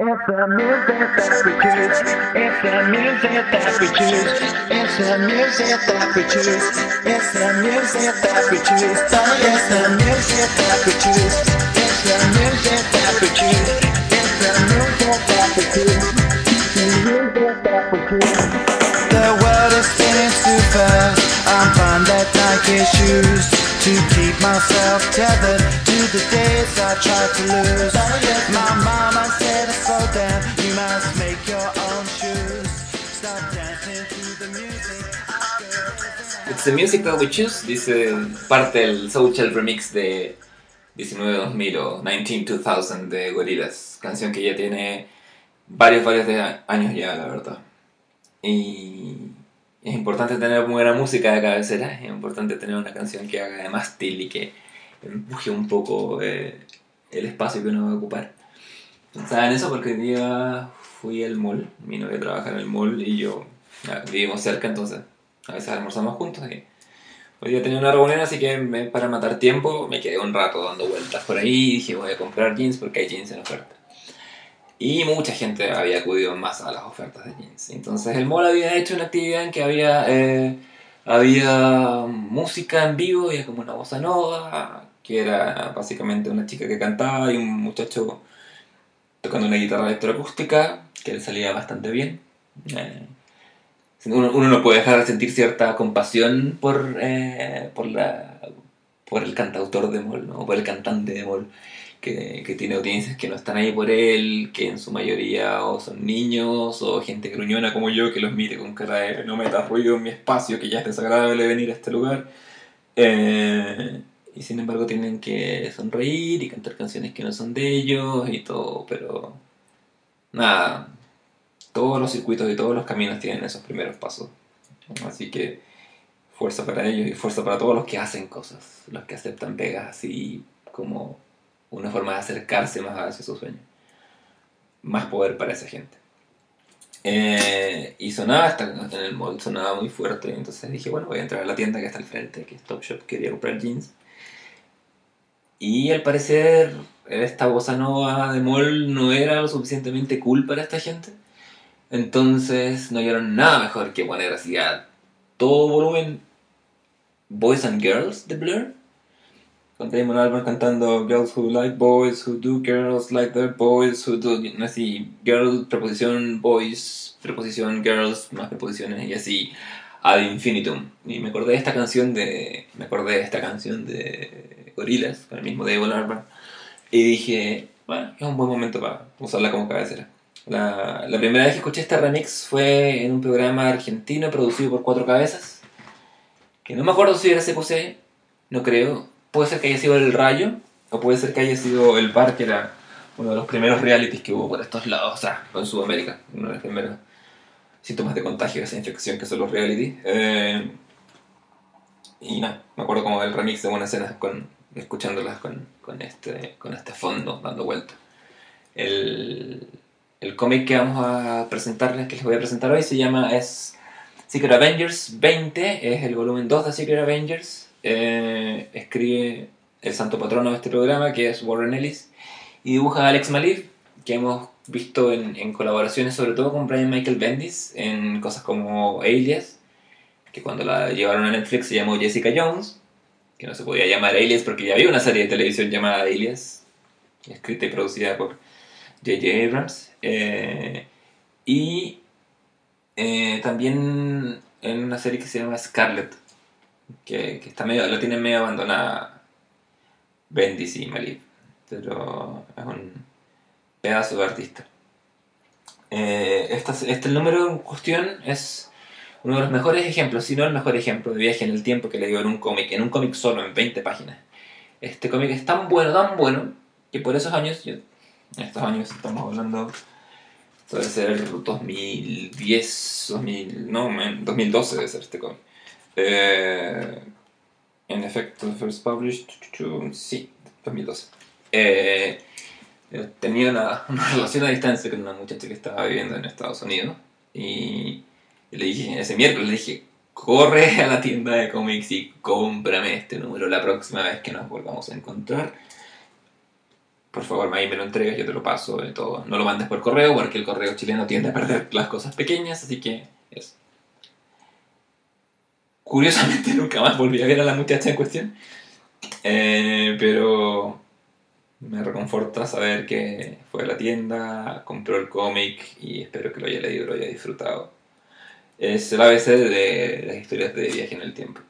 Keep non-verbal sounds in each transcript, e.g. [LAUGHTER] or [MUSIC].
It's the music that we choose. It's the music that we choose. It's the music that we choose. It's the music that we choose. It's the music that we choose. It's the music that we choose. It's the music that we choose. The music that we choose. The world is spinning too fast. I'm fine that Nike shoes to keep myself tethered to the days I tried to lose. The music that we choose, dice parte del social remix de 19-2000 o 19-2000 de Gorillaz, canción que ya tiene varios, varios de años ya, la verdad. Y es importante tener buena música de cabecera, es importante tener una canción que haga de mástil y que empuje un poco eh, el espacio que uno va a ocupar. ¿Saben eso? Porque un día fui al mall, mi novia trabaja en el mall y yo ah, vivimos cerca, entonces a veces almorzamos juntos y hoy día tenía una reunión, así que me- para matar tiempo me quedé un rato dando vueltas por ahí y dije voy a comprar jeans porque hay jeans en oferta. Y mucha gente había acudido más a las ofertas de jeans. Entonces el mall había hecho una actividad en que había, eh, había música en vivo, había como una bossa nova, que era básicamente una chica que cantaba y un muchacho tocando una guitarra electroacústica, que le salía bastante bien. Eh, uno, no puede dejar de sentir cierta compasión por, eh, por, la, por el cantautor de Moll, ¿no? por el cantante de Moll, que, que tiene audiencias que no están ahí por él, que en su mayoría o son niños o gente gruñona como yo que los mire con cara de no metas ruido en mi espacio, que ya es desagradable venir a este lugar. Eh, y sin embargo tienen que sonreír y cantar canciones que no son de ellos y todo, pero nada, todos los circuitos y todos los caminos tienen esos primeros pasos. Así que fuerza para ellos y fuerza para todos los que hacen cosas, los que aceptan pegas así como una forma de acercarse más hacia su sueño. Más poder para esa gente. Eh, y sonaba hasta en el mall, sonaba muy fuerte. Entonces dije, bueno, voy a entrar a la tienda que está al frente, que es Top Shop, quería comprar jeans. Y al parecer, esta bossa nova de mall no era lo suficientemente cool para esta gente. Entonces no hallaron nada mejor que poner así a todo volumen Boys and Girls de Blur. Con Damon Albarn cantando Girls who like boys, who do girls like their boys, who do... Así, girl, preposición, boys, preposición, girls, más preposiciones y así ad infinitum. Y me acordé de esta canción de... Me acordé de esta canción de Gorillaz, con el mismo Damon Albarn. Y dije, bueno, es un buen momento para usarla como cabecera. La, primera vez que escuché este remix fue en un programa argentino producido por Cuatro Cabezas. Que no me acuerdo si era CQC, no creo. Puede ser que haya sido El Rayo, o puede ser que haya sido El Bar, que era uno de los primeros realities que hubo por estos lados, o sea, en Sudamérica, uno de los primeros síntomas de contagio de esa infección que son los realities. Eh, y nada, me acuerdo como del remix de Buenas Escenas con, escuchándolas con, con, este, con este fondo dando vuelta. El, el cómic que vamos a presentarles, que les voy a presentar hoy, se llama es Secret Avengers 20, es el volumen 2 de Secret Avengers. Eh, escribe el santo patrono de este programa, que es Warren Ellis, y dibuja a Alex Maliv, que hemos visto en, en colaboraciones sobre todo con Brian Michael Bendis, en cosas como Alias, que cuando la llevaron a Netflix se llamó Jessica Jones, que no se podía llamar Alias porque ya había una serie de televisión llamada Alias, escrita y producida por J.J. Abrams. Eh, y eh, también en una serie que se llama Scarlet, que, que está medio, la tienen medio abandonada Bendis y Maliv, pero es un pedazo de artista. Eh, este número en cuestión es uno de los mejores ejemplos, si no el mejor ejemplo de viaje en el tiempo que le dio en un cómic, en un cómic solo, en 20 páginas. Este cómic es tan bueno, tan bueno, que por esos años, yo- estos años estamos hablando, debe ser 2010, 2000, no, man, 2012 debe ser este cómic. Eh, en efecto, first published, sí, 2012. Eh, yo tenía una, una relación a distancia con una muchacha que estaba viviendo en Estados Unidos y le dije, ese miércoles le dije, corre a la tienda de cómics y cómprame este número la próxima vez que nos volvamos a encontrar. Por favor, ahí me lo entregas, yo te lo paso y todo. No lo mandes por correo porque el correo chileno tiende a perder las cosas pequeñas, así que eso. Curiosamente [LAUGHS] nunca más volví a ver a la muchacha en cuestión. Eh, pero me reconforta saber que fue a la tienda, compró el cómic y espero que lo haya leído y lo haya disfrutado. Es el ABC de las historias de viaje en el tiempo.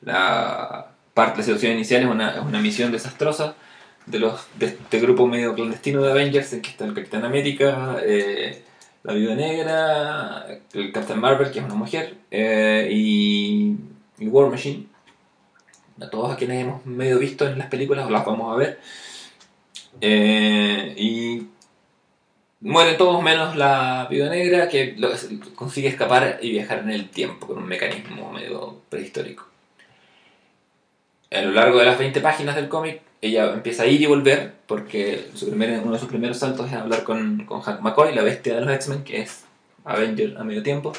La parte, la situación inicial es una, es una misión desastrosa de los de este grupo medio clandestino de Avengers en que está el Capitán América, eh, la Viuda Negra, el Captain Marvel, que es una mujer, eh, y, y War Machine. A todos a quienes hemos medio visto en las películas o las vamos a ver. Eh, y mueren todos menos la Viuda Negra que lo- consigue escapar y viajar en el tiempo con un mecanismo medio prehistórico. A lo largo de las 20 páginas del cómic, ella empieza a ir y volver porque su primer- uno de sus primeros saltos es hablar con, con Hank McCoy, la bestia de los X-Men, que es Avenger a medio tiempo,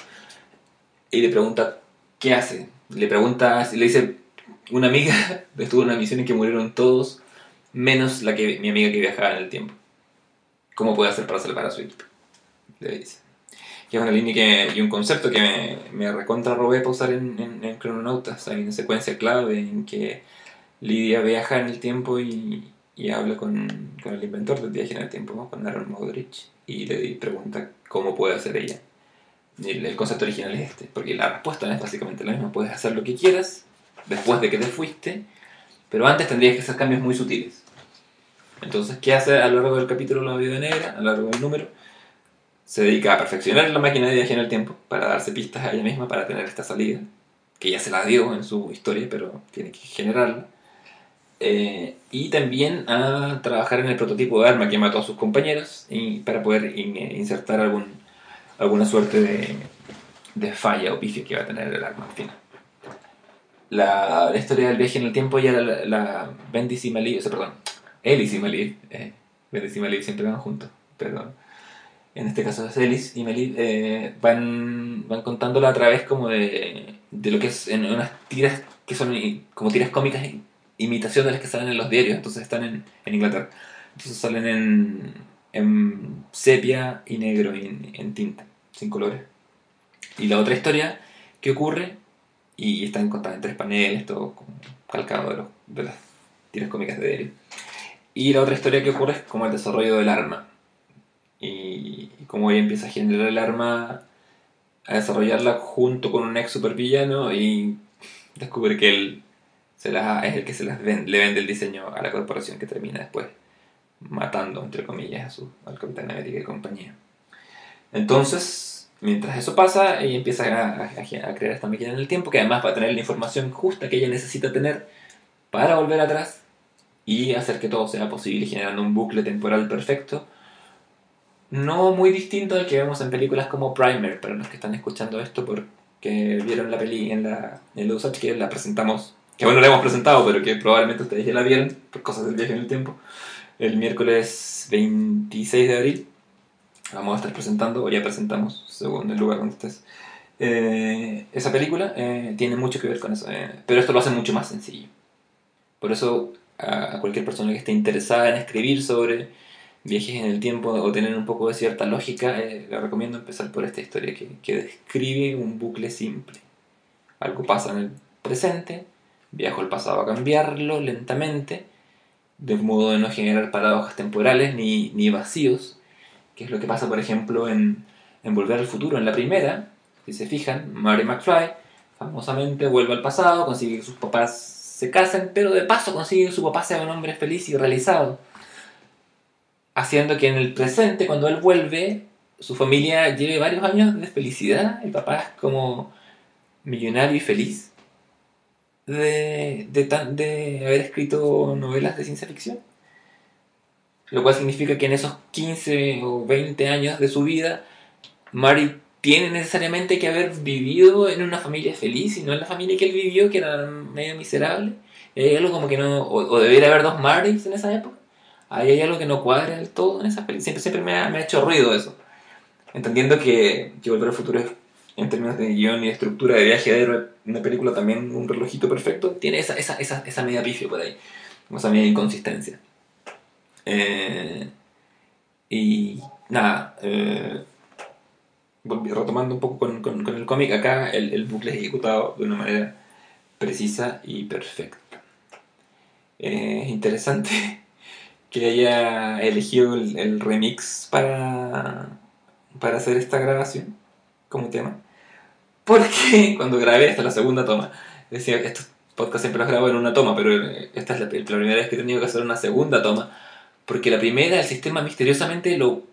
y le pregunta qué hace. Le pregunta, le dice, una amiga [LAUGHS] estuvo en una misión en que murieron todos, menos la que, mi amiga que viajaba en el tiempo. ¿Cómo puede hacer para salvar a hijo? Le dice. Que es una línea que, y un concepto que me, me recontra robé para usar en, en, en Crononautas. Hay una secuencia clave en que Lidia viaja en el tiempo y, habla con, el inventor del viaje en el tiempo, ¿no? con Aaron Modrich, y le pregunta cómo puede hacer ella. El concepto original es este, porque la respuesta es básicamente la misma. Puedes hacer lo que quieras después de que te fuiste, pero antes tendrías que hacer cambios muy sutiles. Entonces, ¿qué hace a lo largo del capítulo La Vida Negra, a lo largo del número? Se dedica a perfeccionar la máquina de viaje en el tiempo para darse pistas a ella misma para tener esta salida, que ya se la dio en su historia, pero tiene que generarla. Eh, y también a trabajar en el prototipo de arma que mató a sus compañeros y para poder in- insertar algún, alguna suerte de, de falla o pifia que va a tener el arma al final. La, la historia del viaje en el tiempo ya la, la Bendis y Maliv, o sea, perdón, Ellis y Maliv, eh, Bendis y Maliv siempre van juntos, pero en este caso es Ellis y Maliv, eh, van, van contándola a través como de, de lo que es en unas tiras que son como tiras cómicas, imitación de las que salen en los diarios, entonces están en, en Inglaterra. Entonces salen en, en sepia y negro en, tinta, sin colores. Y la otra historia que ocurre, y están contadas en tres paneles, todo calcado de, los, de las tiras cómicas de diario. Y la otra historia que ocurre es como el desarrollo del arma. Y, y cómo ella empieza a generar el arma, a desarrollarla junto con un ex supervillano y descubre que él se la, es el que se las le vende el diseño a la corporación que termina después matando, entre comillas, a su, al Capitán América y compañía. Entonces, mientras eso pasa, ella empieza a, a- a crear esta máquina en el tiempo, que además va a tener la información justa que ella necesita tener para volver atrás y hacer que todo sea posible, generando un bucle temporal perfecto. No muy distinto al que vemos en películas como Primer, para los que están escuchando esto porque vieron la peli en la en USACH, que la presentamos, que bueno, la hemos presentado, pero que probablemente ustedes ya la vieron por cosas del viaje en el tiempo, el miércoles 26 de abril. Vamos a estar presentando, o ya presentamos, según el lugar donde estés. Eh, esa película eh, tiene mucho que ver con eso, eh, pero esto lo hace mucho más sencillo. Por eso, a, cualquier persona que esté interesada en escribir sobre viajes en el tiempo o tener un poco de cierta lógica, eh, le recomiendo empezar por esta historia que, que describe un bucle simple. Algo pasa en el presente, viajo al pasado a cambiarlo lentamente, de modo de no generar paradojas temporales ni, ni vacíos, que es lo que pasa, por ejemplo, en, en Volver al Futuro. En la primera, si se fijan, Marty McFly famosamente vuelve al pasado, consigue que sus papás se casen, pero de paso consigue que su papá sea un hombre feliz y realizado. Haciendo que en el presente, cuando él vuelve, su familia lleve varios años de felicidad. El papá es como millonario y feliz de, de, tan- de haber escrito novelas de ciencia ficción. Lo cual significa que en esos 15 o 20 años de su vida, Mari tiene necesariamente que haber vivido en una familia feliz y no en la familia que él vivió, que era medio miserable. Hay algo como que no. O, o debería haber dos Marys en esa época. Ahí hay algo que no cuadra del todo en esa película. Siempre, siempre me, ha, me ha hecho ruido eso. Entendiendo que, que Volver al Futuro es, en términos de guion y estructura de viaje de héroe, una película también un relojito perfecto, tiene esa, esa, esa, esa media pifio por ahí. Esa media inconsistencia. Eh, y nada, eh, retomando un poco con, con- con el cómic, acá el, el bucle es ejecutado de una manera precisa y perfecta. Eh, es interesante [LAUGHS] que haya elegido el, el remix para, para hacer esta grabación como tema. Porque [LAUGHS] cuando grabé, esta es la segunda toma, decía estos podcasts siempre los grabo en una toma, pero esta es la, primera vez que he tenido que hacer una segunda toma. Porque la primera, el sistema misteriosamente lo,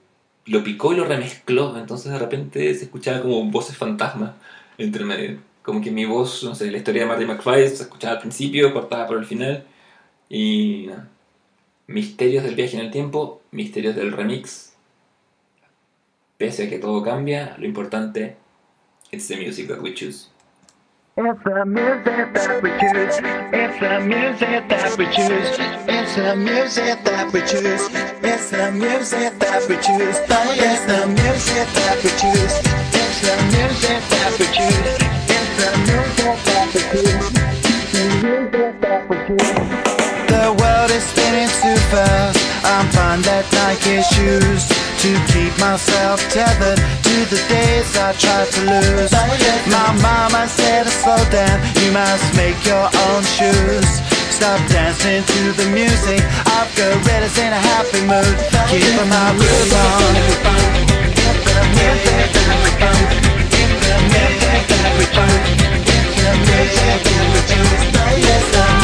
lo picó y lo remezcló. Entonces de repente se escuchaba como voces fantasmas entre medio. Como que mi voz, no sé, la historia de Marty McFly se escuchaba al principio, cortada por el final. Y. Misterios del viaje en el tiempo, misterios del remix. Pese a que todo cambia, lo importante it's the music that we choose. It's the music that we choose. It's the music that we choose. It's the music that we choose. It's the music that we choose. It's the music that we choose. It's the music that we choose. It's the music that we choose. The world is spinning too fast. I'm fine that Nike shoes to keep myself tethered to the days I tried to lose. My mama said, slow down, you must make your own shoes. Stop dancing to the music of gorillas in a happy mood. Keep my groove on. Every time, every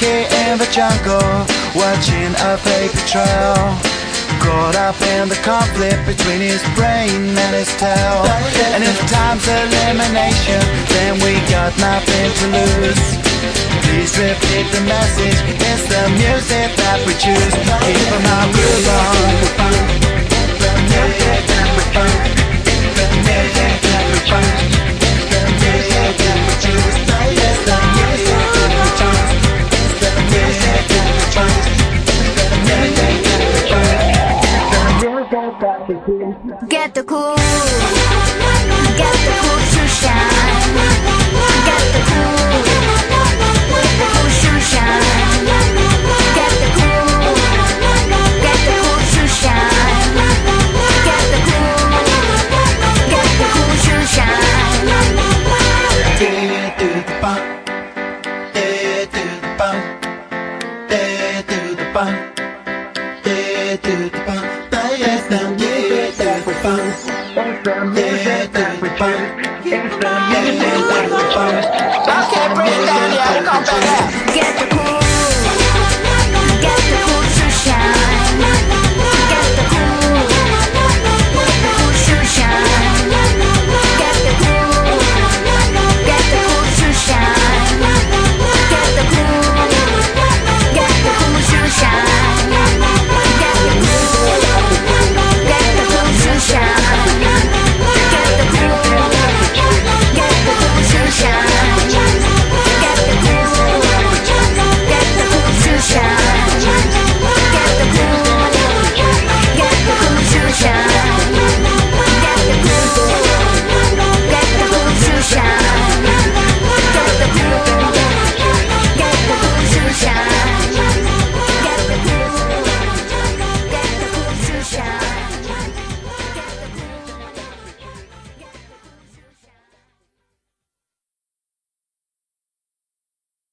monkey in the jungle watching a paper trail. Caught up in the conflict between his brain and his tail. And if time's elimination, then we got nothing to lose. Please repeat the message. It's the music that we choose. Keep our groove on. Get the cool, get